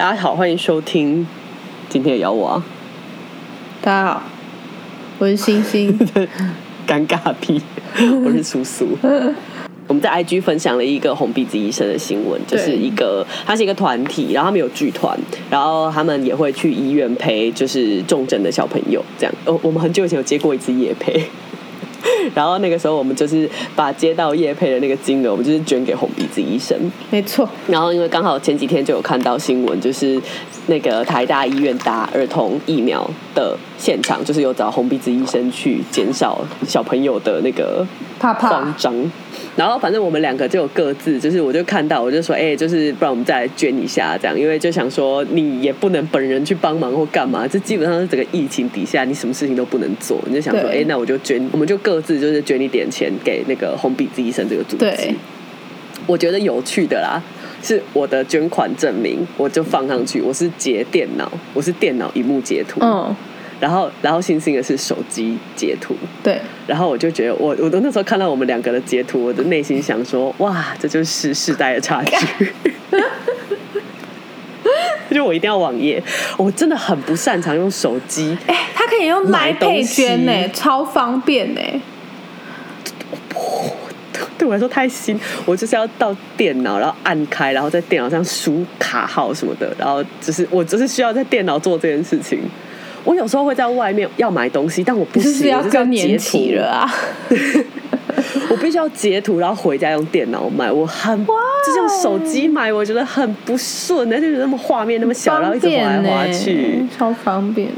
大家好，欢迎收听今天的咬我啊，大家好，我是星星。尴尬屁，我是苏苏。我们在 IG 分享了一个红鼻子医生的新闻，就是一个，他是一个团体，然后他们有剧团，然后他们也会去医院陪就是重症的小朋友，这样。哦，我们很久以前有接过一次夜陪，然后那个时候我们就是把接到叶配的那个金额，我们就是捐给红鼻子医生。没错，然后因为刚好前几天就有看到新闻，就是那个台大医院打儿童疫苗的现场，就是有找红鼻子医生去减少小朋友的那个怕怕慌张。然后反正我们两个就有各自，就是我就看到，我就说，哎、就是不然我们再来捐一下这样，因为就想说你也不能本人去帮忙或干嘛，这基本上是整个疫情底下你什么事情都不能做，你就想说，哎、对那我就捐，我们就各自就是捐一点钱给那个红鼻子医生这个组织。对，我觉得有趣的啦，是我的捐款证明，我就放上去，我是截电脑，我是电脑荧幕截图，嗯，然后然后星星的是手机截图，对，然后我就觉得我我都那时候看到我们两个的截图，我的内心想说，哇，这就是世代的差距。就我一定要网页，我真的很不擅长用手机，哎、他可以用买 Line 东 Pay 西。捐呢、超方便呢、对我来说太新，我就是要到电脑，然后按开，然后在电脑上输卡号什么的，然后就是我只是需要在电脑做这件事情。我有时候会在外面要买东西，但我不行，我就是更截年期图了啊？我必须要截图，然后回家用电脑买。我很就是用手机买，我觉得很不顺，而且那么画面那么小，然后一直滑来方便呢、滑去。超方便的。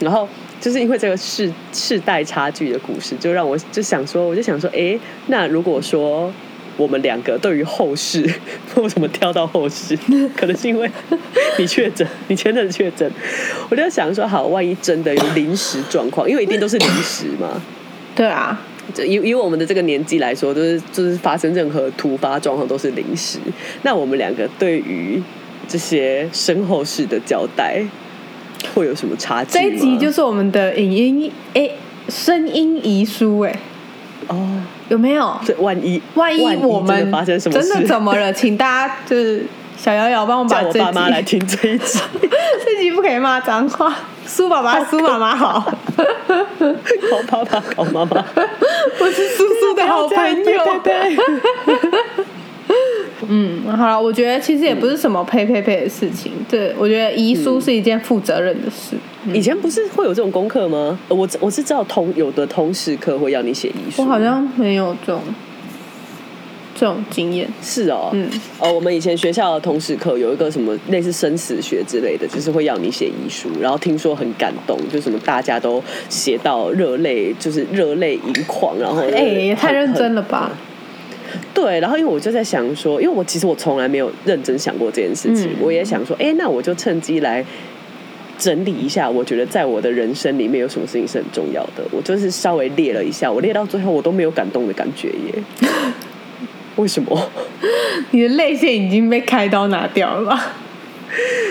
然后就是因为这个世世代差距的故事，就让我就想说，我就想说，哎，那如果说我们两个对于后事，为什么跳到后事？可能是因为你确诊，你前阵子确诊，我就想说，好，万一真的有临时状况，因为一定都是临时嘛。对啊，就以以我们的这个年纪来说，就是就是发生任何突发状况都是临时。那我们两个对于这些身后事的交代，会有什么差距吗？这一集就是我们的影音哎、声音遗书哎、哦，有没有？这万一万一我们发生什么，真的怎么了？请大家就是小瑶瑶帮我把这叫我爸妈来听这一集，这集不可以骂脏话。苏爸爸，苏妈妈好，搞爸爸搞妈妈，我是苏苏的好朋友。对对对，嗯，好了，我觉得其实也不是什么呸呸呸的事情，对我觉得遗书是一件负责任的事。以前不是会有这种功课吗？我我是知道通有的通识课会要你写遗书，我好像没有这种这种经验。是哦，嗯，哦，我们以前学校的通识课有一个什么类似生死学之类的，就是会要你写遗书，然后听说很感动，就什么大家都写到热泪，就是热泪盈眶，然后哎、也太认真了。了吧？对，然后因为我就在想说，因为我其实我从来没有认真想过这件事情，嗯我也想说，哎，那我就趁机来整理一下，我觉得在我的人生里面有什么事情是很重要的，我就是稍微列了一下，我列到最后我都没有感动的感觉耶。为什么？你的泪腺已经被开刀拿掉了吧？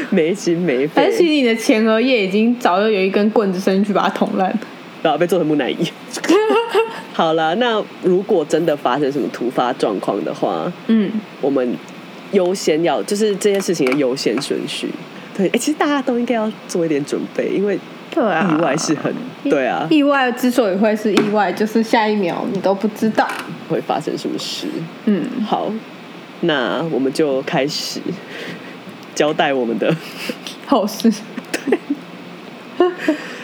没心没肺，但是其实你的前额叶已经早就有一根棍子伸进去把它捅烂。然后被做成木乃伊。好了，那如果真的发生什么突发状况的话，嗯，我们优先要就是这件事情的优先顺序。对，哎、其实大家都应该要做一点准备，因为对啊，意外是很、对啊，意外之所以会是意外，就是下一秒你都不知道。会发生什么事。嗯，好，那我们就开始交代我们的。后事，对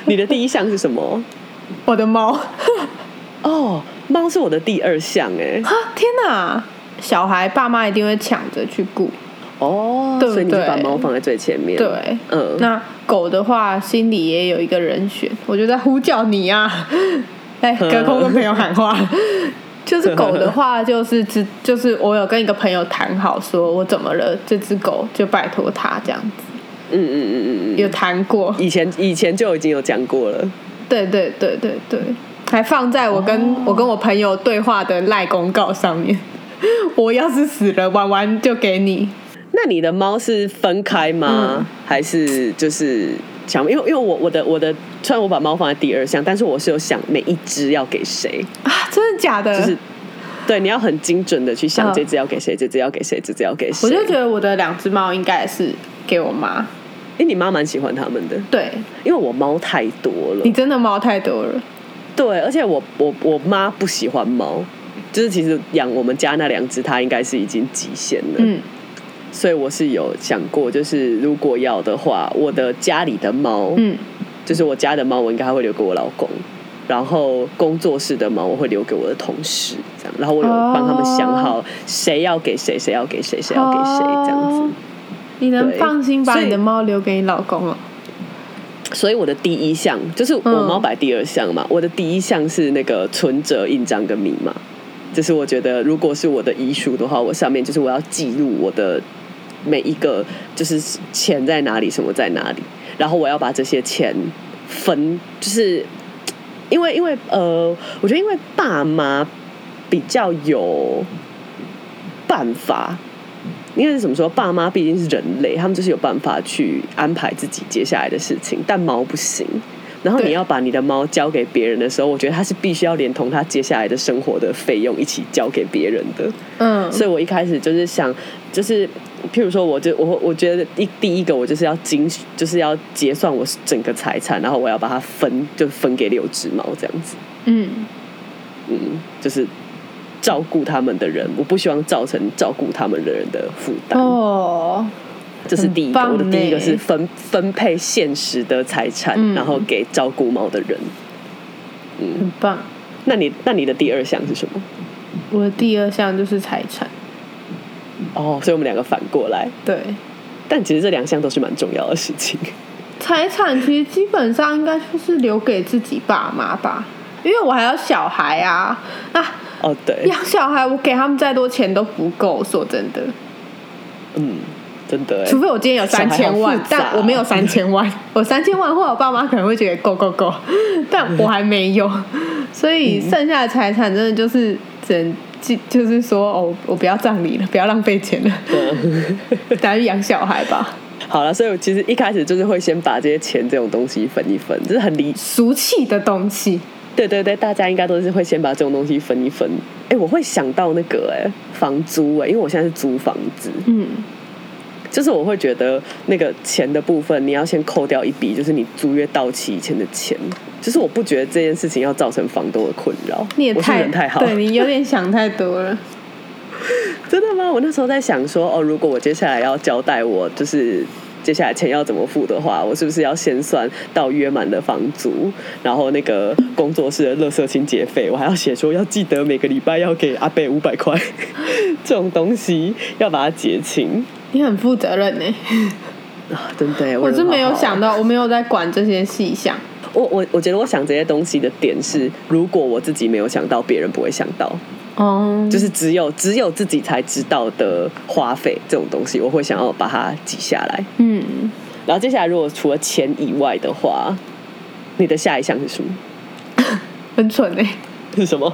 你的第一项是什么？我的猫哦，猫是我的第二项哎。啊！天哪，小孩爸妈一定会抢着去顾。哦，对不所以你就把对猫放在最前面。对，嗯，那狗的话，心里也有一个人选，我就在呼叫你啊、哎，隔空跟朋友喊话。就是狗的话，就是只就是我有跟一个朋友谈好，说我怎么了，这只狗就拜托他这样子，嗯嗯嗯嗯嗯，有谈过。以前以前就已经有讲过了。对对对对对，还放在我跟、我跟我朋友对话的赖公告上面。我要是死了，玩完就给你。那你的猫是分开吗？嗯还是就是想？因为因为我我的我的，虽然我把猫放在第二项，但是我是有想每一只要给谁。啊，真的假的？就是对，你要很精准的去想嗯这只要给谁，这只要给谁，这只要给谁。我就觉得我的两只猫应该是给我妈。哎，你妈蛮喜欢他们的，对因为我猫太多了你。真的猫太多了。对，而且我我我妈不喜欢猫，就是其实养我们家那两只，它应该是已经极限了。嗯，所以我是有想过，就是如果要的话，我的家里的猫，嗯，就是我家的猫，我应该会留给我老公。然后工作室的猫我会留给我的同事，这样。然后我有帮他们想好谁要给谁，谁要给谁，谁要给谁，这样子。哦你能放心把你的猫留给你老公了？所以我的第一项就是我嗯猫摆第二项嘛，我的第一项是那个存折、印章跟密码。就是我觉得，如果是我的遗书的话，我上面就是我要记录我的每一个，就是钱在哪里，什么在哪里，然后我要把这些钱分，就是因为因为呃，我觉得因为爸妈比较有办法，应该是怎么说？爸妈毕竟是人类，他们就是有办法去安排自己接下来的事情，但猫不行。然后你要把你的猫交给别人的时候，我觉得它是必须要连同它接下来的生活的费用一起交给别人的。嗯，所以我一开始就是想，就是譬如说，我就我我觉得一第一个我就是要精，就是要结算我整个财产，然后我要把它分，就分给六只猫这样子。嗯，嗯，就是照顾他们的人，我不希望造成照顾他们的人的负担。哦，这是第一个，我的第一个是分分配现实的财产，嗯然后给照顾猫的人。嗯很棒。那你那你的第二项是什么？我的第二项就是财产，哦，所以我们两个反过来，对，但其实这两项都是蛮重要的事情。财产其实基本上应该就是留给自己爸妈吧，因为我还有小孩啊，啊，哦，对，养小孩我给他们再多钱都不够，说真的，嗯，真的哎，除非我今天有三千万但我没有三千万，我三千万的话，我爸妈可能会觉得够够够，但我还没有，所以剩下的财产真的就是只能就就是说哦，我不要葬礼了，不要浪费钱了，打去养小孩吧，好了，所以我其实一开始就是会先把这些钱这种东西分一分，这是很理俗气的东西，对对对，大家应该都是会先把这种东西分一分。哎，我会想到那个哎，房租哎，因为我现在是租房子，嗯，就是我会觉得那个钱的部分，你要先扣掉一笔，就是你租约到期以前的钱。就是我不觉得这件事情要造成房东的困扰，你也太人太好，对你有点想太多了。真的吗？我那时候在想说，哦，如果我接下来要交代我就是接下来钱要怎么付的话，我是不是要先算到约满的房租，然后那个工作室的垃圾清洁费，我还要写说要记得每个礼拜要给阿贝五百块，这种东西要把它结清你很负责任呢，啊！真的，我是没有想到，我没有在管这些细项。我我我觉得我想这些东西的点是，如果我自己没有想到，别人不会想到，哦，就是只有只有自己才知道的花费这种东西，我会想要把它记下来。嗯，然后接下来，如果除了钱以外的话，你的下一项是什么？很蠢呢。是什么？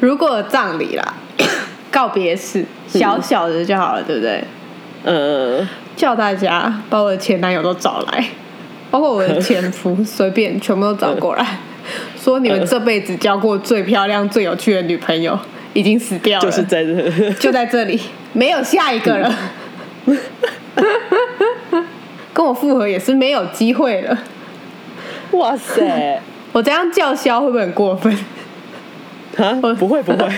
如果有葬礼啦，告别式小小的就好了，对不对？呃，叫大家把我的前男友都找来，包括我的前夫，随便全部都找过来，说你们这辈子交过最漂亮、最有趣的女朋友已经死掉了，就是在这，就在这里，没有下一个了。跟我复合也是没有机会了。哇塞，我这样叫嚣会不会很过分？啊，不会不会，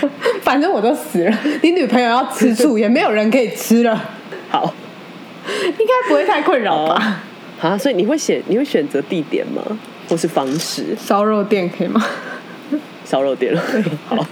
反正我都死了，你女朋友要吃醋，也没有人可以吃了，好应该不会太困扰吧？啊，所以你会选你会选择地点吗？或是方式？烧肉店可以吗？烧肉店了，好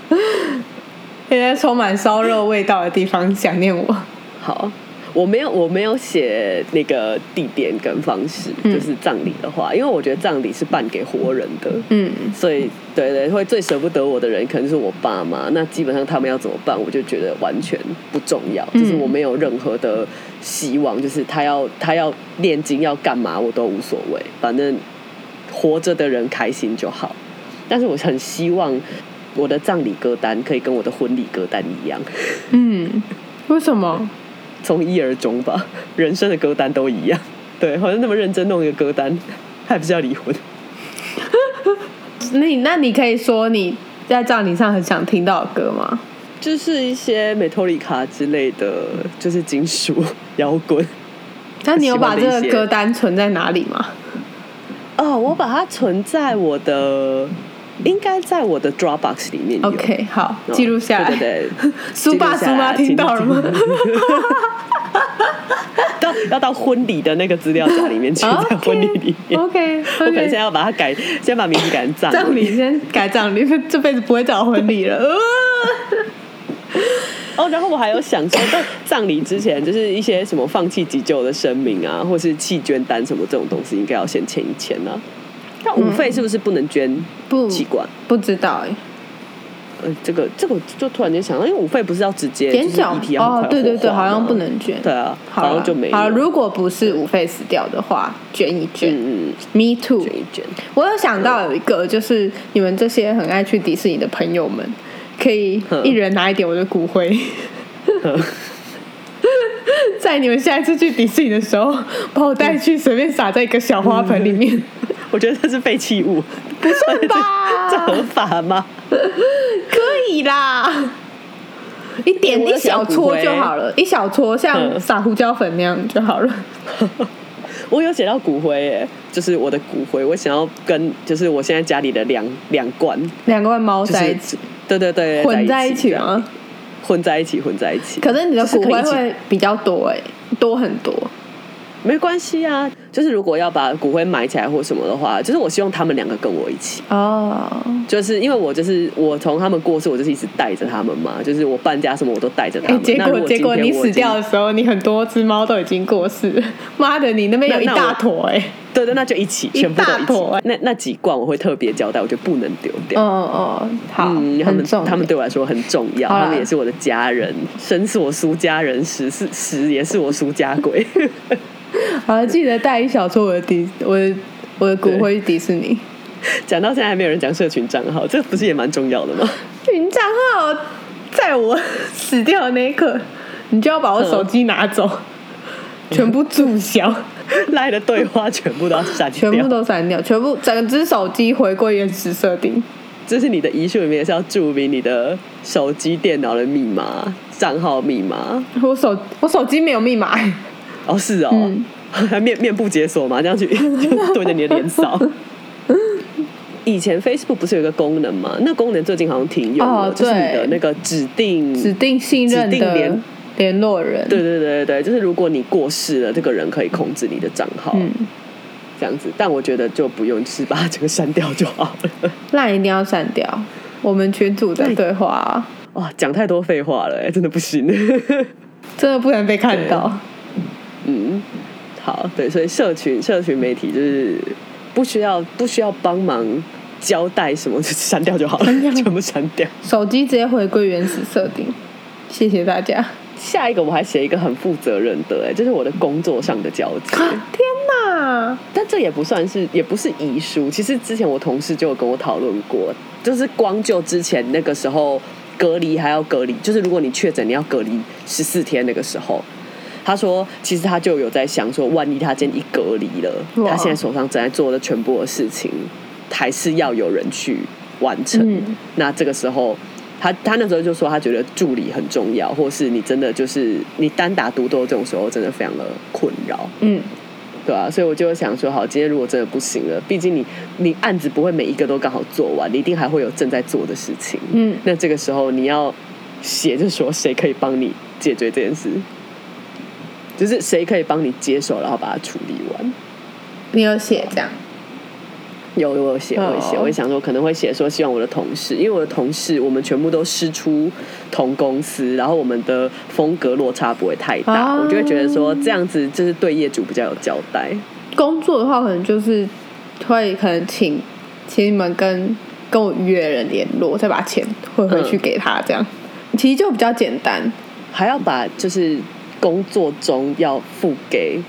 现在充满烧肉味道的地方想念我。好。我没有，我没有写那个地点跟方式，嗯就是葬礼的话，因为我觉得葬礼是办给活人的，嗯，所以对对，会最舍不得我的人可能是我爸妈。那基本上他们要怎么办，我就觉得完全不重要，嗯就是我没有任何的希望，就是他要他要念经要干嘛我都无所谓，反正活着的人开心就好。但是我很希望我的葬礼歌单可以跟我的婚礼歌单一样，嗯，为什么？从一而终吧，人生的歌单都一样。对，好像那么认真弄一个歌单，还不是要离婚？那你那你可以说你在葬礼上很想听到的歌吗？就是一些美托里卡之类的，就是金属摇滚。那你有把这个 歌单存在哪里吗？哦，我把它存在我的，应该在我的 Dropbox 里面。OK，好，哦记录下来。对对对，苏爸苏妈听到了吗？到要到婚礼的那个资料夹里面去，哦在婚礼里面。OK，我可能现在要把它改，先把名字改成葬葬礼先改葬礼，这辈子不会找婚礼了。呃哦，然后我还有想说，在葬礼之前，就是一些什么放弃急救的声明啊，或是弃捐单什么这种东西，应该要先签一签啊。那五费是不是不能捐不器官？不知道哎，呃，这个这个就突然间想到，因为五费不是要直接就是减少遗体要很快，哦对对对，好像不。能捐。对啊，好像就没。好，如果不是五费死掉的话，捐一捐。嗯嗯，Me too 捐。一捐。我有想到有一个，就是你们这些很爱去迪士尼的朋友们，可以嗯一人拿一点我的骨灰，在你们下一次去迪士尼的时候，把我带去，随便撒在一个小花盆里面，我觉得这是废弃物，不算吧？这合法吗？可以啦。一点一小撮就好了，一小撮像嗯。撒胡椒粉那样就好了。我有写到骨灰耶，就是我的骨灰，我想要跟就是我现在家里的两两罐，两罐猫就是在一起，对对对，混在一起这样吗？混在一起，混在一起。可是你的骨灰会比较多哎、多很多。没关系啊，就是如果要把骨灰埋起来或什么的话，就是我希望他们两个跟我一起，哦，就是因为我就是我从他们过世，我就是一直带着他们嘛，就是我搬家什么我都带着他哎、们。结果果结果你死掉的时候，你很多只猫都已经过世了。妈的，你那边有一大坨哎、对对，那就一起，全部都一起。那那几罐我会特别交代，我觉得不能丢掉。哦哦，好，嗯，他们。他们对我来说很重要，他们也是我的家人，生是我叔家人，死是死也是我叔家鬼。好，记得带一小撮我的迪，我的我的骨灰去迪士尼。讲到现在还没有人讲社群账号，这不是也蛮重要的吗？云账号在我死掉的那一刻，你就要把我手机拿走，全部注销，赖的对话全部都要删掉，全部都删掉，全部整只手机回归原始设定。这是你的遗书里面也是要注明你的手机、电脑的密码、账号密码。我手我手机没有密码、哦，是哦，嗯还面面部解锁嘛，这样去就对着你的脸扫。以前 Facebook 不是有一个功能吗？那功能最近好像停用了，哦就是你的对那个指定指定信任的指定联联络人。对对对对对，就是如果你过世了，这个人可以控制你的账号，嗯，这样子。但我觉得就不用，就是把它整个删掉就好了。那一定要删掉。我们群主的对话、啊、哇，讲太多废话了，哎，真的不行。真的不能被看到。嗯，好，对，所以社群社群媒体就是不需要不需要帮忙交代什么，就删掉就好了，全部删掉。手机直接回归原始设定。谢谢大家。下一个我还写一个很负责任的，哎，这是我的工作上的交接。天哪！但这也不算是，也不是遗书。其实之前我同事就有跟我讨论过，就是光就之前那个时候隔离还要隔离，就是如果你确诊你要隔离十四天那个时候，他说其实他就有在想说，万一他今天一隔离了，他现在手上正在做的全部的事情，还是要有人去完成。嗯那这个时候。他他那时候就说，他觉得助理很重要，或是你真的就是你单打独斗这种时候，真的非常的困扰。嗯，对啊，所以我就想说，好，今天如果真的不行了，毕竟你你案子不会每一个都刚好做完，你一定还会有正在做的事情。嗯那这个时候你要写，就是说谁可以帮你解决这件事，就是谁可以帮你接手，然后把它处理完。你有写这样？有我有写，我写，哦我也想说可能会写说，希望我的同事，因为我的同事我们全部都师出同公司，然后我们的风格落差不会太大，啊我就会觉得说这样子就是对业主比较有交代。工作的话，可能就是会可能请请你们跟跟我约人联络，再把钱汇回去给他，这样、其实就比较简单。还要把就是工作中要付给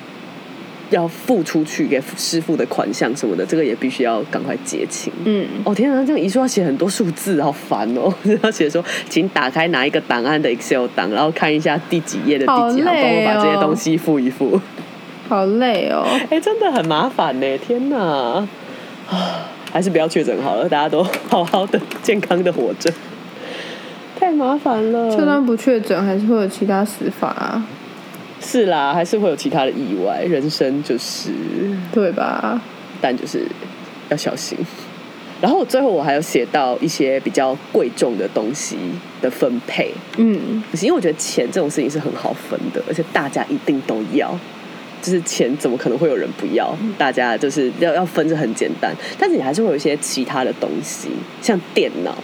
要付出去给师傅的款项什么的，这个也必须要赶快结清。嗯，哦天啊，这样遗书要写很多数字，好烦哦！要写说，请打开哪一个档案的 Excel 档，然后看一下第几页的第几行，帮我把这些哦东西付一付。好累哦。哎、真的很麻烦呢！天哪！啊，还是不要确诊好了，大家都好好的、健康的活着。太麻烦了，就算不确诊，还是会有其他死法啊。是啦，还是会有其他的意外，人生就是对吧？但就是要小心。然后最后我还有写到一些比较贵重的东西的分配，嗯，因为我觉得钱这种事情是很好分的，而且大家一定都要。就是钱怎么可能会有人不要？大家就是要要分着很简单，但是你还是会有一些其他的东西，像电脑，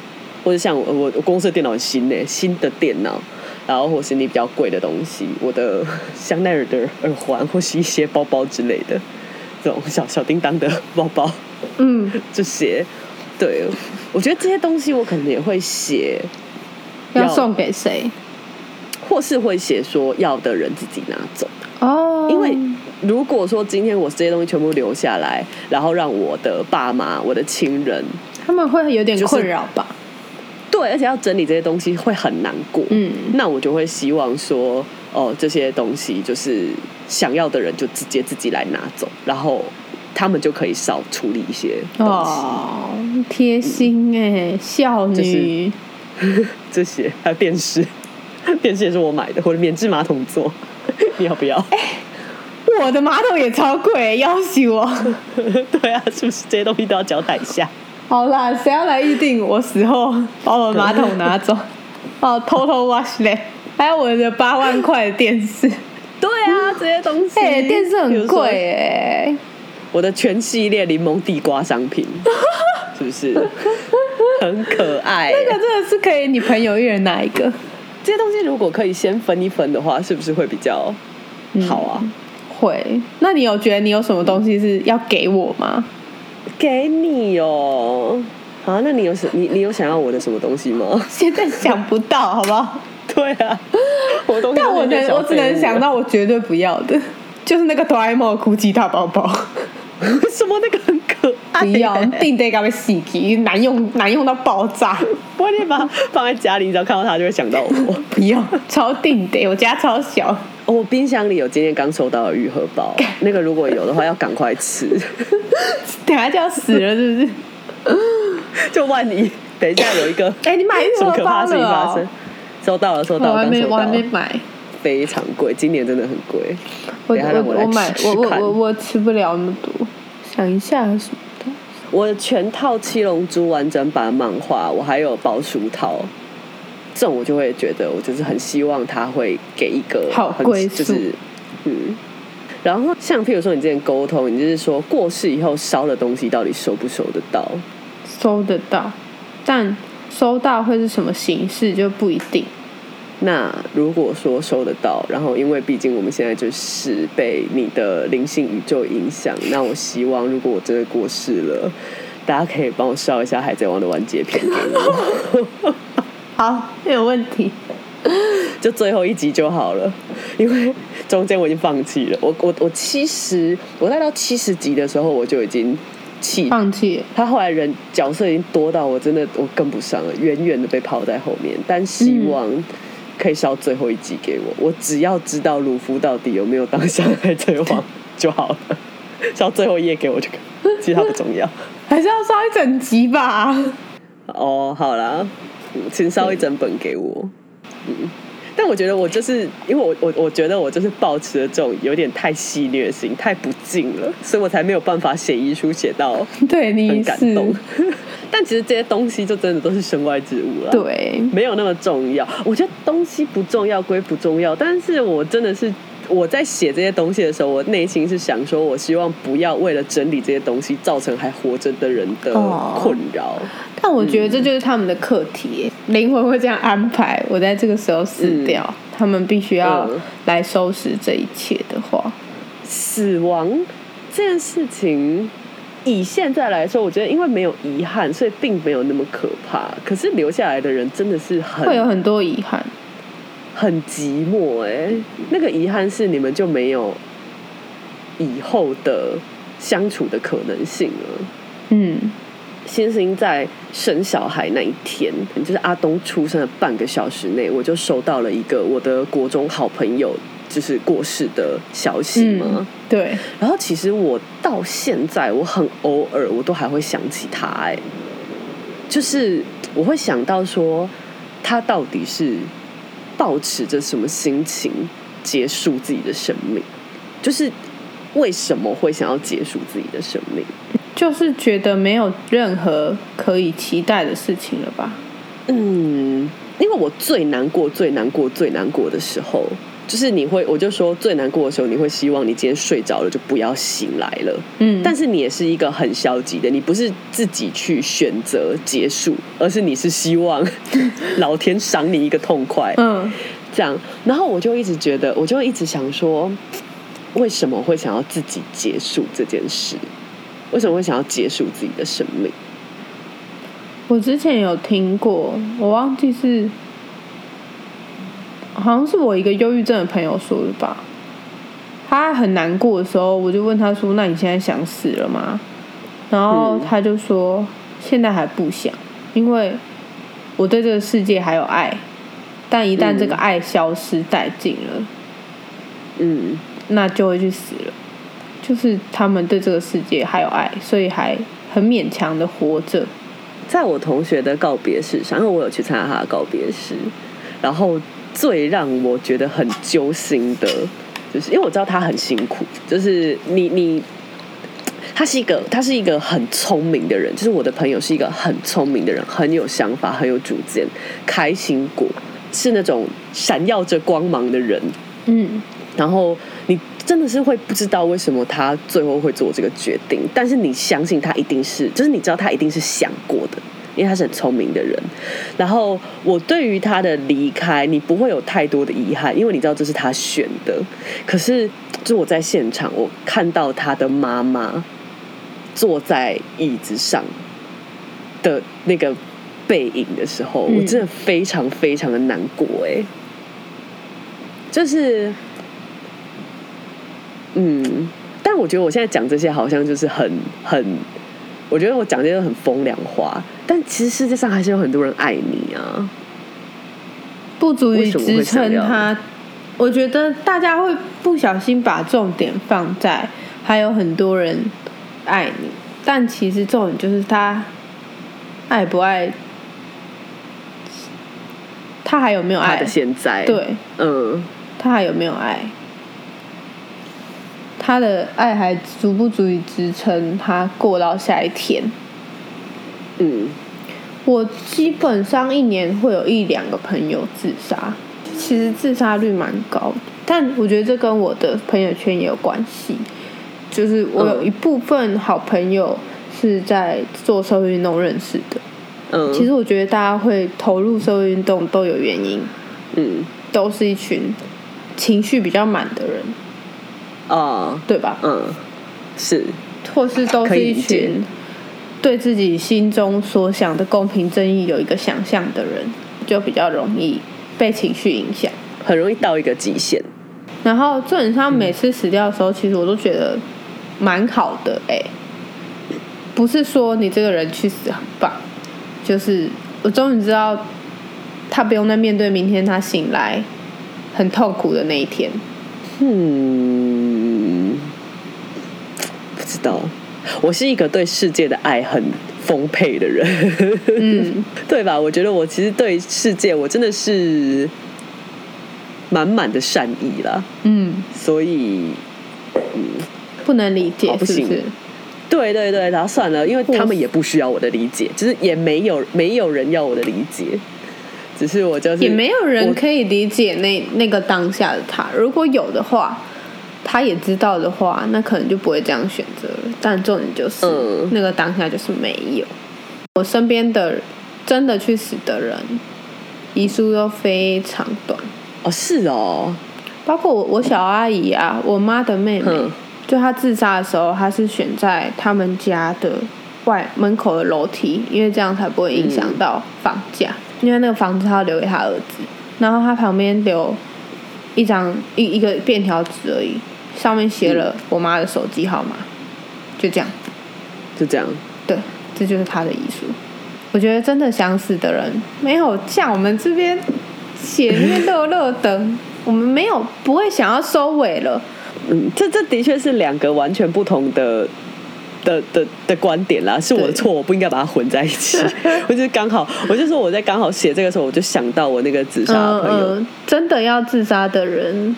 或者像我我我公司的电脑很新呢，新的电脑，然后或是你比较贵的东西，我的香奈儿的耳环，或是一些包包之类的，这种小小叮当的包包，嗯，这些，对我觉得这些东西我可能也会写，要送给谁，或是会写说要的人自己拿走。哦，因为如果说今天我这些东西全部留下来，然后让我的爸妈、我的亲人，他们会有点困扰吧？对，而且要整理这些东西会很难过。嗯那我就会希望说，哦，这些东西就是想要的人就直接自己来拿走，然后他们就可以少处理一些东西。哦，贴心哎，孝女，这些还有电视，电视也是我买的，或者免治马桶座，你 要不要？我的马桶也超贵，要死我！对啊，是不是这些东西都要交代一下？好啦，谁要来预定我死后把我的马桶拿走？哦，偷偷 wash 嘞，还有我的八万块的电视，对啊，这些东西，哎、电视很贵哎，我的全系列柠檬地瓜商品，是不是 很可爱？这个真的是可以，你朋友一人拿一个，这些东西如果可以先分一分的话，是不是会比较好啊？会。那你有觉得你有什么东西是要给我吗？给你哦，啊，那你有什你你有想要我的什么东西吗？现在想不到，好不好？对啊，我但我能，我只能想到我绝对不要的，就是那个哆啦 A 梦的哭泣大包包，为 什么那个很可爱耶？不要，定得给它洗皮，难用难用到爆炸，不然你把它放在家里，你只要看到它就会想到我。不要，超定得，我家超小，哦我冰箱里有今天刚收到的愈合包，那个如果有的话要赶快吃，等下就要死了，是不是？就万一等一下有一个哎、你买愈什么合包可怕事情、发生哦？。收到了，收到了，我还没，我还没了，买。非常贵，今年真的很贵。我我我买我我我我吃不了那么多，想一下什么的我的全套七龙珠完整版漫画，我还有包书套，这种我就会觉得，我就是很希望他会给一个很好归宿就是嗯。然后像譬如说你之前沟通，你就是说过世以后烧的东西到底收不收得到？收得到，但收到会是什么形式就不一定。那如果说收得到，然后因为毕竟我们现在就是被你的灵性宇宙影响，那我希望如果我真的过世了，大家可以帮我烧一下《海贼王》的完结篇给我。好，没有问题。就最后一集就好了，因为中间我已经放弃了。我我我七十，我带到七十集的时候，我就已经弃。放弃。他后来人角色已经多到我真的我跟不上了，远远的被抛在后面。但希望可以烧最后一集给我，我只要知道鲁夫到底有没有当下的海贼王就好了，烧最后一页给我就可以，其他不重要。还是要烧一整集吧。哦，好啦，嗯请烧一整本给我。嗯，但我觉得我就是因为我我我觉得我就是抱持了这种有点太戏虐性、太不敬了，所以我才没有办法写遗书写到 对，你很感动。但其实这些东西就真的都是身外之物了，，对，没有那么重要。我觉得东西不重要归不重要，但是我真的是。我在写这些东西的时候，我内心是想说，我希望不要为了整理这些东西，造成还活着的人的哦困扰。但我觉得这就是他们的课题耶，灵魂会这样安排。我在这个时候死掉，他们必须要嗯来收拾这一切的话，死亡这件事情，以现在来说，我觉得因为没有遗憾，所以并没有那么可怕。可是留下来的人真的是很会有很多遗憾。很寂寞哎、那个遗憾是你们就没有以后的相处的可能性了。嗯，星星在生小孩那一天，就是阿东出生的半个小时内，我就收到了一个我的国中好朋友就是过世的消息吗？嗯，对，然后其实我到现在，我很偶尔我都还会想起他，哎，就是我会想到说，他到底是抱持着什么心情结束自己的生命？就是为什么会想要结束自己的生命？就是觉得没有任何可以期待的事情了吧？嗯，因为我最难过、最难过、最难过的时候，就是你会，我就说最难过的时候，你会希望你今天睡着了就不要醒来了。嗯，但是你也是一个很消极的，你不是自己去选择结束，而是你是希望 老天赏你一个痛快。嗯，这样，然后我就一直觉得，我就一直想说，为什么会想要自己结束这件事？为什么会想要结束自己的生命？我之前有听过，我忘记是，好像是我一个忧郁症的朋友说的吧。他很难过的时候，我就问他说：“那你现在想死了吗？”然后他就说：“现在还不想，因为我对这个世界还有爱，但一旦这个爱消失殆尽了，嗯，那就会去死了。就是他们对这个世界还有爱，所以还很勉强的活着。”在我同学的告别式上，因为我有去参加他的告别式，然后最让我觉得很揪心的，就是因为我知道他很辛苦，就是你你，他是一个他是一个很聪明的人，就是我的朋友是一个很聪明的人，很有想法，很有主见，开心果是那种闪耀着光芒的人，嗯，然后你真的是会不知道为什么他最后会做这个决定，但是你相信他一定是，就是你知道他一定是想过的，因为他是很聪明的人。然后我对于他的离开，你不会有太多的遗憾，因为你知道这是他选的。可是，就我在现场，我看到他的妈妈坐在椅子上的那个背影的时候，嗯我真的非常非常的难过、哎，就是。嗯，但我觉得我现在讲这些好像就是很很，我觉得我讲这些很风凉话，但其实世界上还是有很多人爱你啊。不足以支撑他。我觉得大家会不小心把重点放在还有很多人爱你，但其实重点就是他爱不爱，他还有没有爱他的？现在，，对，嗯，他还有没有爱？他的爱还足不足以支撑他过到下一天？嗯，我基本上一年会有一两个朋友自杀，其实自杀率蛮高的，但我觉得这跟我的朋友圈也有关系。就是我有一部分好朋友是在做社会运动认识的，嗯，其实我觉得大家会投入社会运动都有原因，嗯。都是一群情绪比较满的人，啊，对吧？嗯，是，或是都是一群对自己心中所想的公平正义有一个想象的人，就比较容易被情绪影响。很容易到一个极限。然后基本上每次死掉的时候，其实我都觉得蛮好的、哎，不是说你这个人去死很棒，就是我终于知道他不用再面对明天他醒来很痛苦的那一天。嗯，不知道，我是一个对世界的爱很丰沛的人，嗯，对吧？我觉得我其实对世界，我真的是满满的善意啦，嗯，所以嗯。不能理解不行是不是？对对对，然后算了，因为他们也不需要我的理解，就是也没有没有人要我的理解，只是我就是也没有人可以理解那那个当下的他。如果有的话，他也知道的话，那可能就不会这样选择了。但重点就是、嗯。那个当下就是没有。我身边的真的去死的人，遗书都非常短，哦是哦，包括我我小阿姨啊，我妈的妹妹，嗯。就她自杀的时候，她是选在他们家的外门口的楼梯，因为这样才不会影响到房价，因为那个房子她要留给她儿子，然后她旁边留一张一一个便条纸而已，上面写了我妈的手机号码，就这样，就这样，对，这就是他的遗书。我觉得真的相似的人没有像我们这边写那边乐乐的，我们没有不会想要收尾了。嗯，这这的确是两个完全不同的的的的观点啦，是我的错，我不应该把它混在一起。我就是刚好，我就说我在刚好写这个时候，我就想到我那个自杀的朋友，嗯，真的要自杀的人，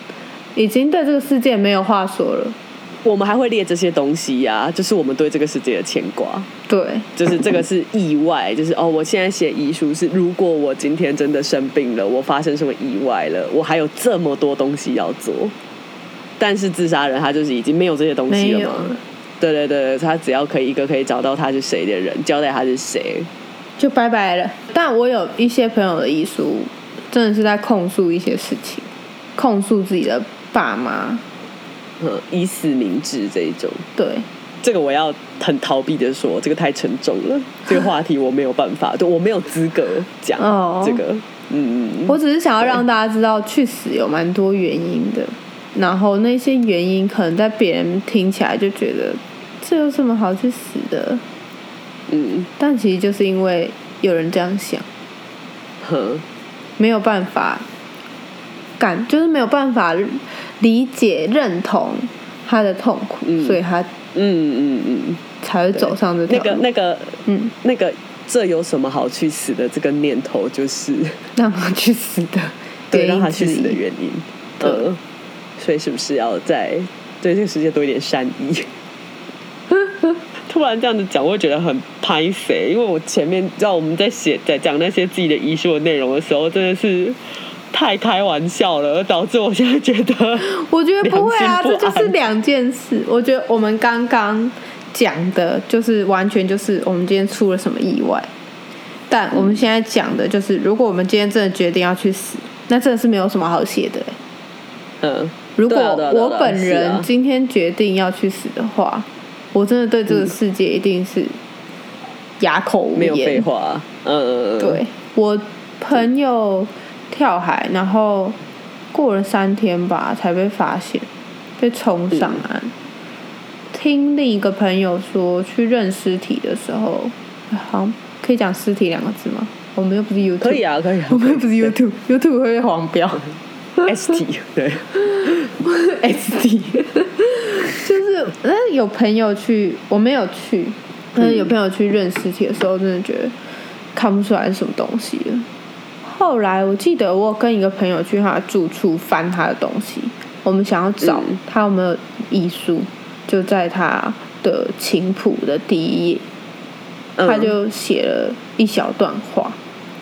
已经对这个世界没有话说了。我们还会列这些东西呀、就是我们对这个世界的牵挂。对，就是这个是意外，就是哦，我现在写遗书是，如果我今天真的生病了，我发生什么意外了，我还有这么多东西要做。但是自杀人他就是已经没有这些东西了嘛？对对对，他只要可以一个可以找到他是谁的人，交代他是谁。就拜拜了。但我有一些朋友的遗书，真的是在控诉一些事情，控诉自己的爸妈。嗯，以死明志这一种，对，这个我要很逃避的说，这个太沉重了，这个话题我没有办法，对我没有资格讲哦。这个。嗯，我只是想要让大家知道，去死有蛮多原因的。然后那些原因可能在别人听起来就觉得这有什么好去死的，嗯。但其实就是因为有人这样想，呵，没有办法感，就是没有办法理解认同他的痛苦，嗯所以他嗯嗯嗯，才会走上这那条路。个那个嗯，那个，这有什么好去死的？这个念头就是 让他去死的 对让他去死的。原因。对呃，所以是不是要在对这个世界多一点善意？突然这样子讲，我会觉得很拍谁，因为我前面知道我们在写在讲那些自己的遗书的内容的时候，真的是太开玩笑了，导致我现在觉得，我觉得不会啊，这就是两件事。我觉得我们刚刚讲的，就是完全就是我们今天出了什么意外。但我们现在讲的就是，如果我们今天真的决定要去死，那真的是没有什么好写的欸、嗯，如果我本人今天决定要去死的话，我真的对这个世界一定是哑口无没有废言。话，嗯嗯嗯，对我朋友跳海，然后过了三天吧才被发现，被冲上岸。嗯听另一个朋友说，去认尸体的时候，好可以讲尸体两个字吗？我们又不是 YouTube，可以啊，可以啊，我们又不是 YouTube，YouTube 会被黄标。ST 对，，S T 就是嗯，有朋友去，我没有去，但是有朋友去认尸体的时候，真的觉得看不出来是什么东西了。后来我记得我跟一个朋友去他的住处翻他的东西，我们想要找嗯。他有没有遗书，就在他的琴谱的第一页，嗯。他就写了一小段话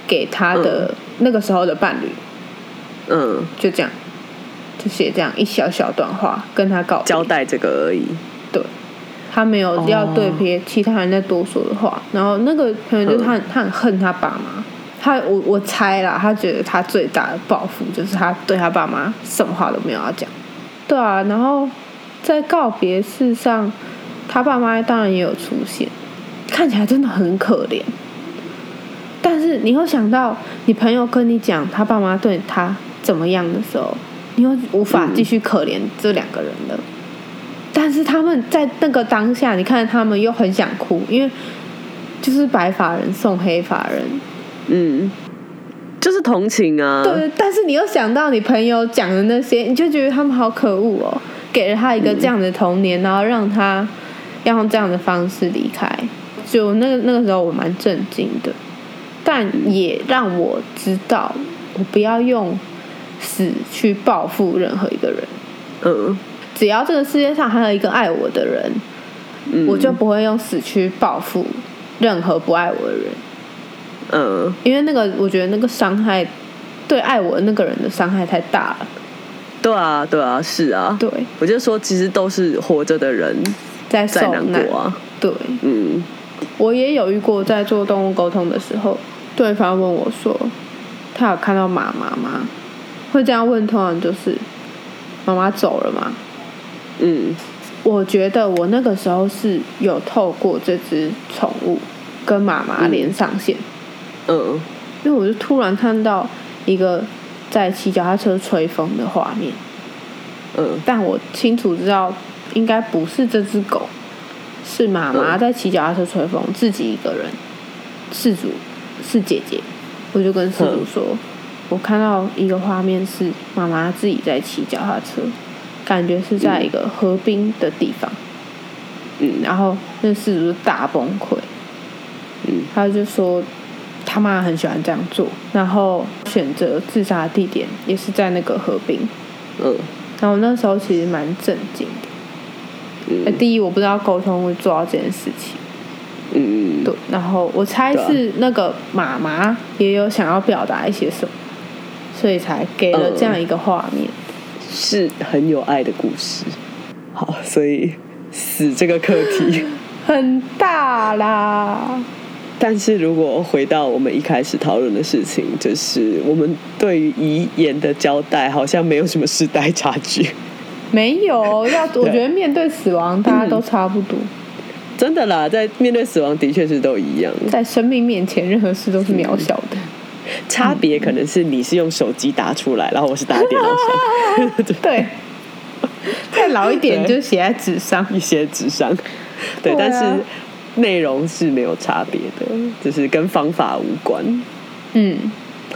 给他的那个时候的伴侣，嗯。就这样，就写这样一小小段话跟他告交代这个而已，对，他没有要对别其他人再多说的话。然后那个朋友就他很，他很恨他爸妈。他我我猜啦，他觉得他最大的报复就是他对他爸妈什么话都没有要讲。对啊，然后在告别式上，他爸妈当然也有出现，看起来真的很可怜。但是你又想到，你朋友跟你讲他爸妈对他怎么样的时候，你又无法继续可怜这两个人了。但是他们在那个当下，你看他们又很想哭，因为就是白发人送黑发人，嗯，就是同情啊，对。但是你又想到你朋友讲的那些，你就觉得他们好可恶哦，给了他一个这样的童年，然后让他要用这样的方式离开。就那个那个时候，我蛮震惊的，但也让我知道，我不要用死去报复任何一个人。嗯只要这个世界上还有一个爱我的人，嗯，我就不会用死去报复任何不爱我的人，嗯因为那个我觉得那个伤害对爱我的那个人的伤害太大了。对啊对啊是啊，对，我就说其实都是活着的人在在受难。难过啊，对，嗯我也有遇过，在做动物沟通的时候，对方问我说，他有看到妈妈吗？会这样问，通常就是妈妈走了吗？嗯我觉得我那个时候是有透过这只宠物跟妈妈连上线。嗯因为我就突然看到一个在骑脚踏车吹风的画面，嗯。但我清楚知道应该不是这只狗，是妈妈嗯。在骑脚踏车吹风，自己一个人。事主是姐姐，我就跟事主说，我看到一个画面是妈妈自己在骑脚踏车，感觉是在一个河滨的地方，嗯。然后那事主大崩溃，嗯，他就说他妈很喜欢这样做，然后选择自杀的地点也是在那个河滨，嗯然后那时候其实蛮震惊的。第一，我不知道沟通会做到这件事情，嗯嗯对，然后我猜是那个妈妈也有想要表达一些什么，所以才给了这样一个画面。是很有爱的故事。好，所以死这个课题。很大啦，但是如果回到我们一开始讨论的事情，就是我们对于遗言的交代，好像没有什么世代差距。没有 要，我觉得面对死亡大家都差不多，真的啦，在面对死亡的确是都一样，在生命面前任何事都是渺小的。差别可能是你是用手机打出来，然后我是打电脑上，对，再老一点就写在纸上。一些纸上，对，但是内容是没有差别的，只是跟方法无关。嗯，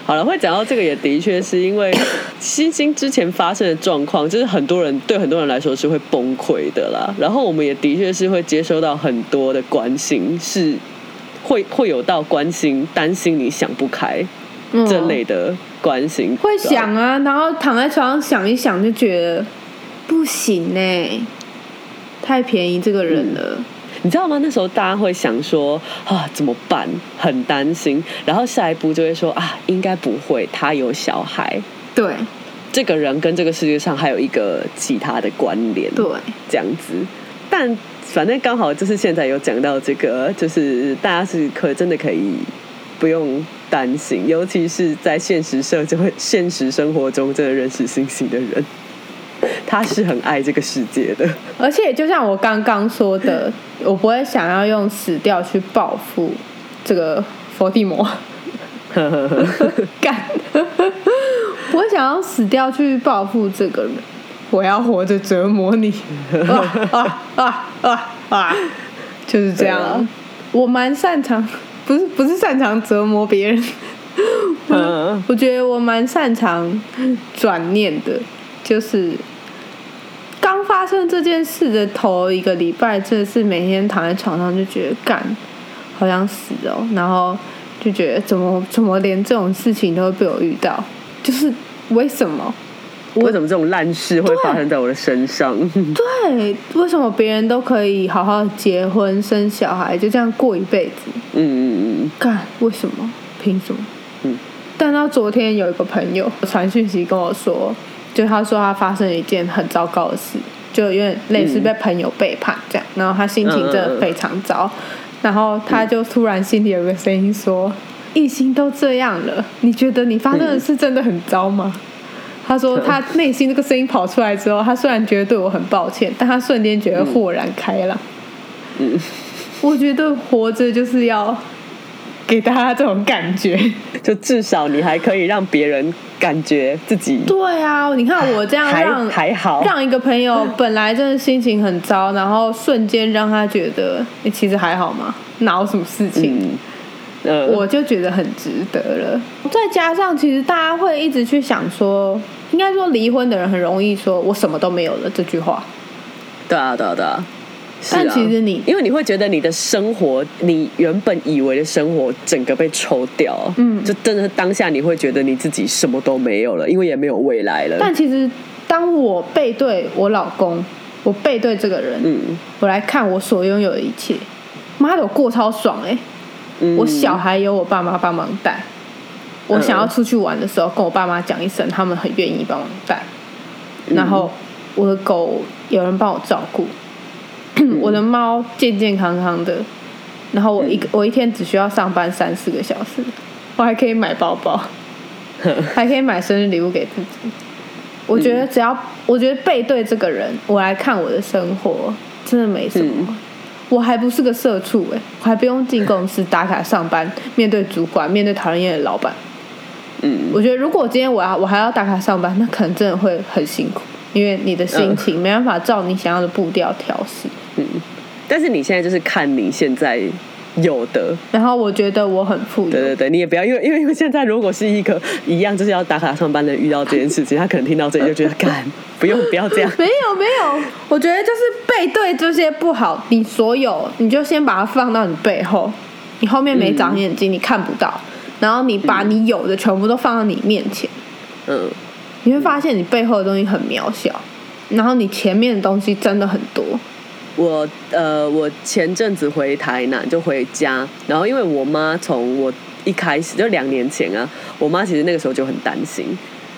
好了，会讲到这个也的确是因为 星星之前发生的状况，就是很多人对很多人来说是会崩溃的啦。然后我们也的确是会接收到很多的关心，是会会有到关心、担心你想不开嗯这类的关心，会想啊，然后躺在床上想一想，就觉得不行呢、太便宜这个人了。你知道吗？那时候大家会想说啊，怎么办？很担心。然后下一步就会说啊，应该不会，他有小孩，对这个人跟这个世界上还有一个其他的关联，对，这样子。但反正刚好就是现在有讲到这个，就是大家是可真的可以不用担心，尤其是在现实社会、现实生活中真的认识星星的人，他是很爱这个世界的。而且就像我刚刚说的，我不会想要用死掉去报复这个佛地魔，干，我想要死掉去报复这个人，我要活着折磨你，啊啊啊啊啊！就是这样啊。我蛮擅长，不是不是擅长折磨别人，嗯 我觉得我蛮擅长转念的，就是刚发生这件事的头一个礼拜，真的是每天躺在床上就觉得干，好想死哦，然后就觉得怎么怎么连这种事情都会被我遇到，就是为什么？为什么这种烂事会发生在我的身上？对，为什么别人都可以好好结婚生小孩，就这样过一辈子？嗯嗯嗯干，为什么？凭什么？嗯。但到昨天有一个朋友传讯息跟我说，就他说他发生了一件很糟糕的事，就有点类似被朋友背叛这样，然后他心情真的非常糟，然后他就突然心里有个声音说：“一心都这样了，你觉得你发生的事真的很糟吗？”他说他内心这个声音跑出来之后，他虽然觉得对我很抱歉，但他瞬间觉得豁然开朗。嗯，我觉得活着就是要给大家这种感觉。就至少你还可以让别人感觉自己对啊，你看我这样让还好，让一个朋友本来真的心情很糟，然后瞬间让他觉得，诶其实还好嘛，哪有什么事情？嗯呃，我就觉得很值得了。再加上，其实大家会一直去想说，应该说离婚的人很容易说“我什么都没有了”这句话，对啊对啊对啊。是但啊其实你因为你会觉得你的生活，你原本以为的生活，整个被抽掉，嗯。就真的是当下你会觉得你自己什么都没有了，因为也没有未来了。但其实当我背对我老公，我背对这个人，嗯。我来看我所拥有的一切，妈的，我过超爽哎、嗯，我小孩有我爸妈帮忙带，我想要出去玩的时候，跟我爸妈讲一声，他们很愿意帮忙带。嗯。然后我的狗有人帮我照顾，嗯 我的猫健健康康的。然后我一我一天只需要上班三四个小时，我还可以买包包，还可以买生日礼物给自己。我觉嗯得只要我觉得背对这个人，我来看我的生活，真的没什么。嗯我还不是个社畜哎、我还不用进公司打卡上班，面对主管，面对讨人厌的老板。嗯我觉得如果今天我要我还要打卡上班，那可能真的会很辛苦，因为你的心情没办法照你想要的步调调试。嗯，但是你现在就是看你现在有的，然后我觉得我很富有。对对对，你也不要因为因为因为现在如果是一个一样就是要打卡上班的遇到这件事情，他可能听到这里就觉得干不用不要这样。没有没有，我觉得就是背对这些不好，你所有你就先把它放到你背后，你后面没长眼睛，你看不到，然后你把你有的全部都放到你面前，嗯，你会发现你背后的东西很渺小，然后你前面的东西真的很多。我呃，我前阵子回台南就回家，然后因为我妈从我一开始就两年前啊，我妈其实那个时候就很担心，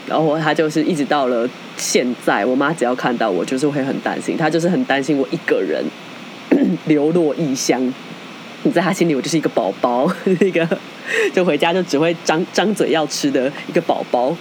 然后她就是一直到了现在，我妈只要看到我就是会很担心，她就是很担心我一个人 流落异乡，你在她心里我就是一个宝宝，一个 就回家就只会张张嘴要吃的一个宝宝。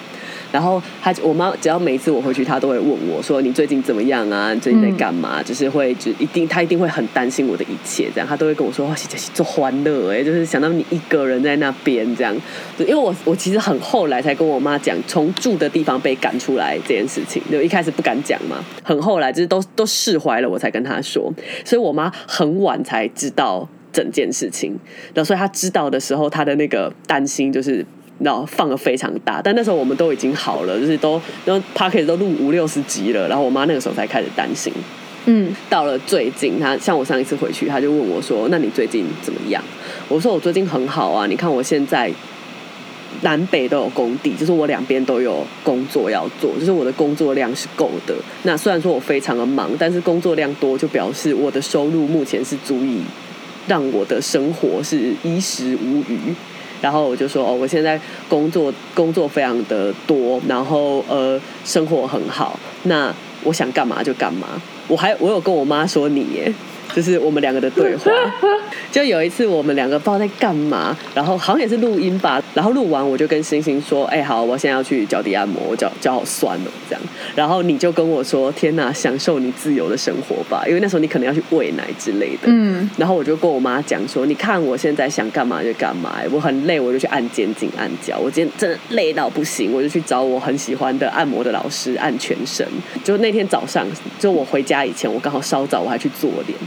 然后他，我妈只要每一次我回去，她都会问我说：“你最近怎么样啊？你最近在干嘛？”就是会，就一定，她一定会很担心我的一切，这样，她都会跟我说：“哇，谢谢，做欢乐哎，就是想到你一个人在那边这样。”因为我我其实很后来才跟我妈讲，从住的地方被赶出来这件事情，就一开始不敢讲嘛，很后来就是都都释怀了，我才跟她说。所以我妈很晚才知道整件事情，然后所以她知道的时候，她的那个担心就是。然后放的非常大，但那时候我们都已经好了，就是都然后 p a r k e 都录五六十集了，然后我妈那个时候才开始担心。嗯，到了最近，她像我上一次回去，她就问我说：“那你最近怎么样？”我说：“我最近很好啊，你看我现在南北都有工地，就是我两边都有工作要做，就是我的工作量是够的。那虽然说我非常的忙，但是工作量多就表示我的收入目前是足以让我的生活是衣食无余。”然后我就说哦，我现在工作工作非常的多，然后呃生活很好，那我想干嘛就干嘛。我还我有跟我妈说你耶。就是我们两个的对话，就有一次我们两个不知道在干嘛，然后好像也是录音吧，然后录完我就跟星星说：“哎，好，我现在要去脚底按摩，我脚脚好酸哦。”这样，然后你就跟我说：“天哪，享受你自由的生活吧，因为那时候你可能要去喂奶之类的。”嗯，然后我就跟我妈讲说：“你看我现在想干嘛就干嘛，我很累我就去按肩颈、按脚，我今天真的累到不行，我就去找我很喜欢的按摩的老师按全身。就那天早上，就我回家以前，我刚好稍早我还去做脸。”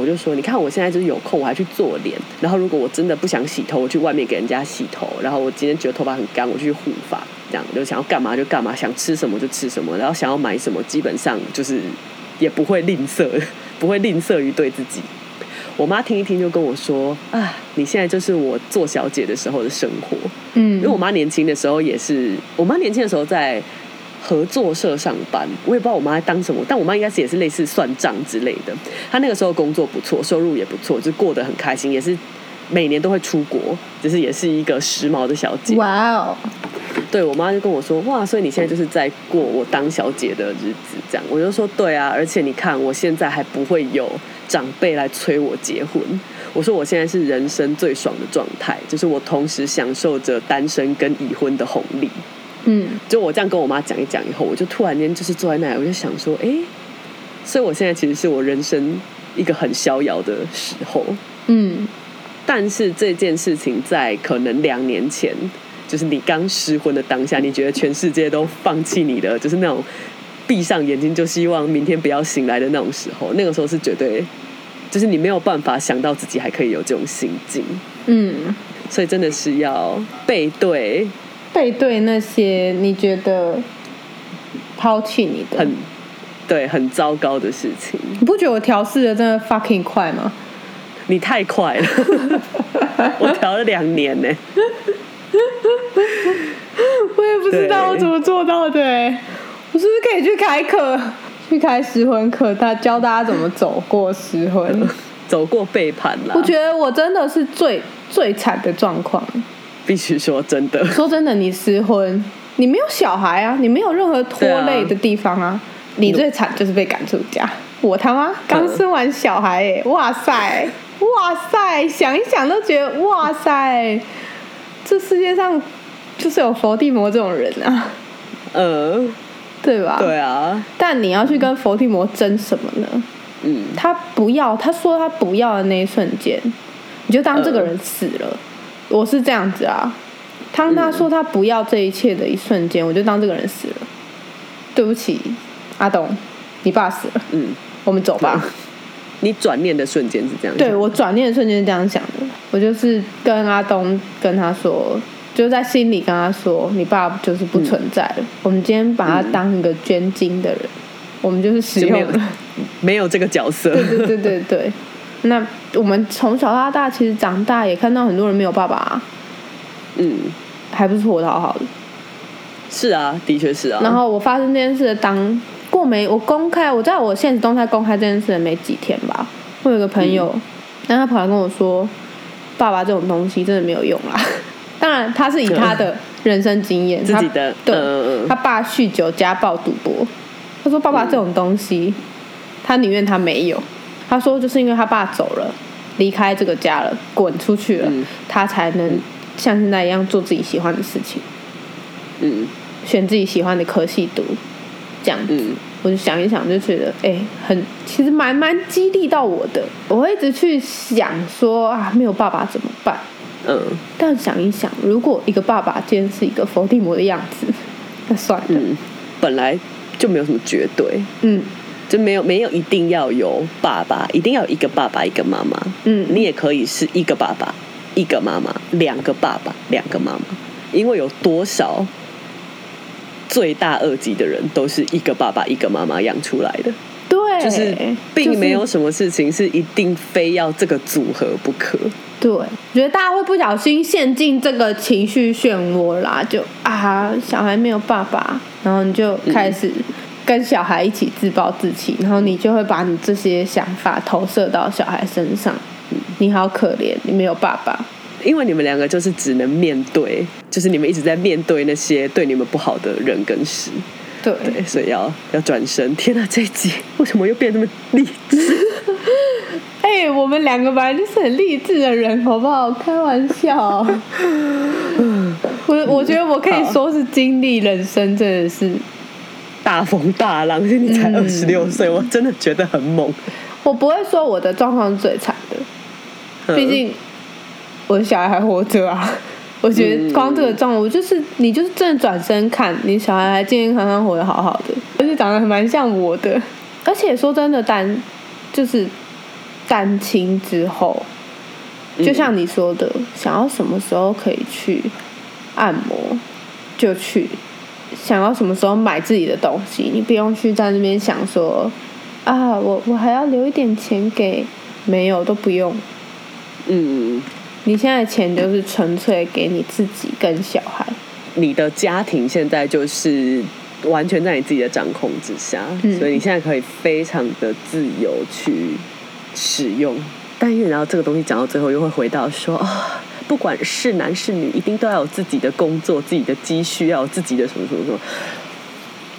我就说，你看我现在就是有空，我还去做脸。然后如果我真的不想洗头，我去外面给人家洗头。然后我今天觉得头发很干，我去护发。这样就想要干嘛就干嘛，想吃什么就吃什么。然后想要买什么，基本上就是也不会吝啬，不会吝啬于对自己。我妈听一听就跟我说：“啊，你现在就是我做小姐的时候的生活。”嗯，因为我妈年轻的时候也是，我妈年轻的时候在。合作社上班，我也不知道我妈在当什么，但我妈应该是也是类似算账之类的。她那个时候工作不错，收入也不错，就过得很开心，也是每年都会出国，就是也是一个时髦的小姐。哇哦！对我妈就跟我说：“哇，所以你现在就是在过我当小姐的日子，这样。”我就说：“对啊，而且你看，我现在还不会有长辈来催我结婚。我说我现在是人生最爽的状态，就是我同时享受着单身跟已婚的红利。”嗯，就我这样跟我妈讲一讲以后，我就突然间就是坐在那里，我就想说，哎，所以我现在其实是我人生一个很逍遥的时候。嗯，但是这件事情在可能两年前，就是你刚失婚的当下，你觉得全世界都放弃你的，就是那种闭上眼睛就希望明天不要醒来的那种时候，那个时候是绝对，就是你没有办法想到自己还可以有这种心境。嗯，所以真的是要背对。背对那些你觉得抛弃你的很对很糟糕的事情，你不觉得我调试的真的 fucking 快吗？你太快了，我调了两年呢。我也不知道我怎么做到的，我是不是可以去开课，去开失魂课，他教大家怎么走过失魂，走过背叛啦。我觉得我真的是最最惨的状况。必须说真的，说真的，你失婚，你没有小孩啊，你没有任何拖累的地方啊，你最惨就是被赶出家。我他妈刚生完小孩，哎，哇塞，哇塞，想一想都觉得哇塞，这世界上就是有佛地魔这种人啊，呃，对吧？对啊，但你要去跟佛地魔争什么呢？嗯，他不要，他说他不要的那一瞬间，你就当这个人死了。我是这样子啊，当他说他不要这一切的一瞬间，我就当这个人死了。对不起，阿东，你爸死了。嗯，我们走吧。你转念的瞬间是这样对，我转念的瞬间是这样想的，我就是跟阿东跟他说，就在心里跟他说，你爸就是不存在了，我们今天把他当一个捐精的人，我们就是使用了。没有这个角色，对对对对对。那我们从小到大，其实长大也看到很多人没有爸爸、啊，嗯，还不是活得好好的。是啊，的确是啊。然后我发生这件事的当过没我公开，我在我现实动态公开这件事的没几天吧，我有个朋友，嗯然后他跑来跟我说，爸爸这种东西真的没有用啦。当然，他是以他的人生经验，自己的他爸酗酒、家暴、赌博。他说：“爸爸这种东西，他宁愿他没有。他说，就是因为他爸走了，离开这个家了，滚出去了，嗯他才能像现在一样做自己喜欢的事情。”嗯选自己喜欢的科系读，这样子。嗯我就想一想，就觉得哎、很其实蛮蛮激励到我的。我会一直去想说啊，没有爸爸怎么办？嗯但想一想，如果一个爸爸今天是一个伏地魔的样子，那算了。嗯，本来就没有什么绝对，嗯就没有没有一定要有爸爸，一定要有一个爸爸一个妈妈。嗯你也可以是一个爸爸一个妈妈，两个爸爸两个妈妈，因为有多少罪大恶极的人都是一个爸爸一个妈妈养出来的，对，就是并没有什么事情是一定非要这个组合不可。对，我觉得大家会不小心陷进这个情绪漩涡啦，就啊，小孩没有爸爸，然后你就开始跟小孩一起自暴自弃，然后你就会把你这些想法投射到小孩身上。你好可怜，你没有爸爸。因为你们两个就是只能面对，就是你们一直在面对那些对你们不好的人跟事，对，对，所以要要转身。天哪，这一集为什么又变那么励志？哎、我们两个本来就是很励志的人，好不好？开玩笑。我我觉得我可以说是经历人生，真的是大风大浪，你才嗯二十六岁，我真的觉得很猛。我不会说我的状况是最惨的，嗯毕竟我的小孩还活着啊。我觉得光这个状况，我就是你就是真的转身看，你小孩还健健康康活得好好的，而且长得还蛮像我的。而且说真的，单就是单亲之后，嗯就像你说的，想要什么时候可以去按摩就去，想要什么时候买自己的东西，你不用去在那边想说啊，我我还要留一点钱给，没有都不用。嗯，你现在钱就是纯粹给你自己跟小孩，你的家庭现在就是完全在你自己的掌控之下，嗯所以你现在可以非常的自由去使用。但因为然后这个东西讲到最后，又会回到说啊、不管是男是女，一定都要有自己的工作、自己的积蓄，要有自己的什么什么什么。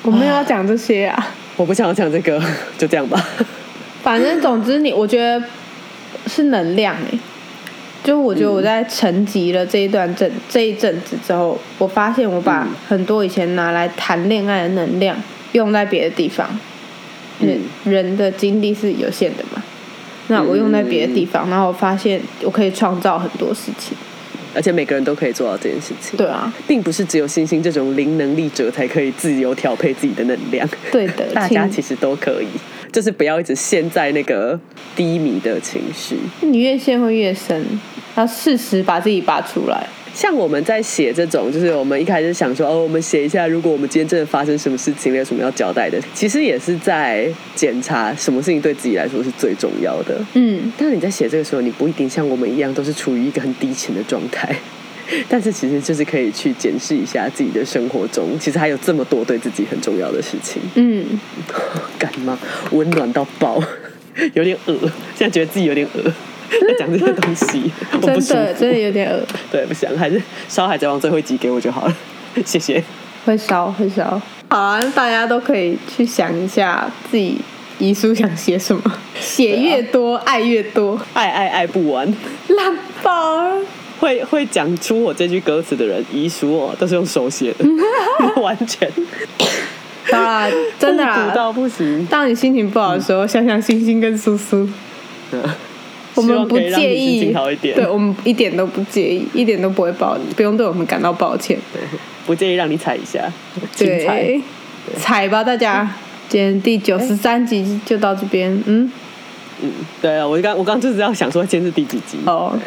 我没有要讲这些啊。我不想要讲这个，就这样吧。反正总之你，我觉得是能量哎、就我觉得我在沉寂了这一段阵这一阵子之后，我发现我把嗯很多以前拿来谈恋爱的能量用在别的地方。人人的精力是有限的嘛，那我用在别的地方，然后我发现我可以创造很多事情。而且每个人都可以做到这件事情。对啊，并不是只有星星这种零能力者才可以自由调配自己的能量，对的，大家其实都可以，就是不要一直陷在那个低迷的情绪。你越陷会越深，要适时把自己拔出来。像我们在写这种，就是我们一开始想说，哦，我们写一下，如果我们今天真的发生什么事情了，有什么要交代的，其实也是在检查什么事情对自己来说是最重要的。嗯，但是你在写这个时候，你不一定像我们一样都是处于一个很低沉的状态，但是其实就是可以去检视一下自己的生活中，其实还有这么多对自己很重要的事情。嗯，干嘛？温暖到爆，有点恶，现在觉得自己有点恶，在讲这些东西，我不真的真的。有点恶，对，不想，还是烧海贼王最后一集给我就好了，谢谢。会烧会烧。好啊，大家都可以去想一下自己遗书想写什么，写越多、爱越多，爱爱爱不完，烂爆了。会会讲出我这句歌词的人，遗书哦都是用手写的，完全好啦，真的复古啦。到不行。当你心情不好的时候，想想星星跟苏苏，我希们不介意情好一，点，对我们一点都不介意，一点都不会抱，不用对我们感到抱歉。不介意让你踩一下，精彩。对，踩吧大家，今天第九十三集就到这边，嗯，嗯，对啊，我刚我刚就是要想说，今天是第几集？哦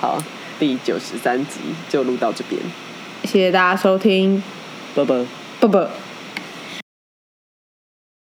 好，第九十三集就录到这边，谢谢大家收听，啵啵。不不。